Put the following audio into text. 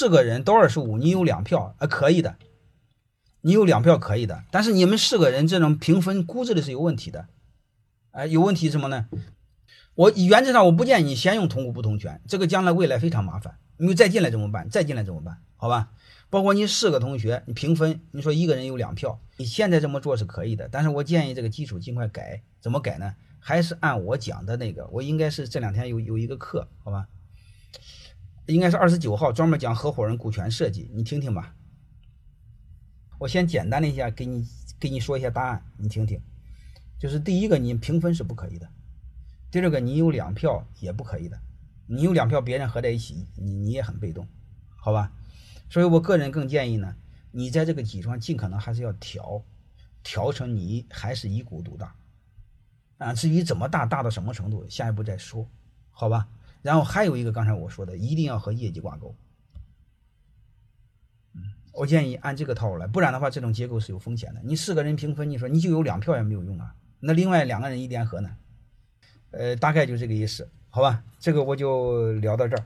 四个人都二十五，你有两票啊，可以的，你有两票可以的。但是你们四个人这种评分估值的是有问题的，哎，有问题什么呢？我原则上我不建议你先用同股不同权，这个将来未来非常麻烦。你再进来怎么办？再进来怎么办？好吧，包括你四个同学，你评分，你说一个人有两票，你现在这么做是可以的。但是我建议这个基础尽快改，怎么改呢？还是按我讲的那个，我应该是这两天有有一个课，好吧？应该是二十九号专门讲合伙人股权设计，你听听吧。我先简单的一下给你给你说一下答案，你听听。就是第一个，你评分是不可以的；第二个，你有两票也不可以的。你有两票，别人合在一起，你你也很被动，好吧？所以我个人更建议呢，你在这个基础上尽可能还是要调，调成你还是一股独大。啊，至于怎么大，大到什么程度，下一步再说，好吧？然后还有一个，刚才我说的，一定要和业绩挂钩。嗯，我建议按这个套路来，不然的话，这种结构是有风险的。你四个人平分，你说你就有两票也没有用啊。那另外两个人一联合呢？呃，大概就这个意思，好吧？这个我就聊到这儿。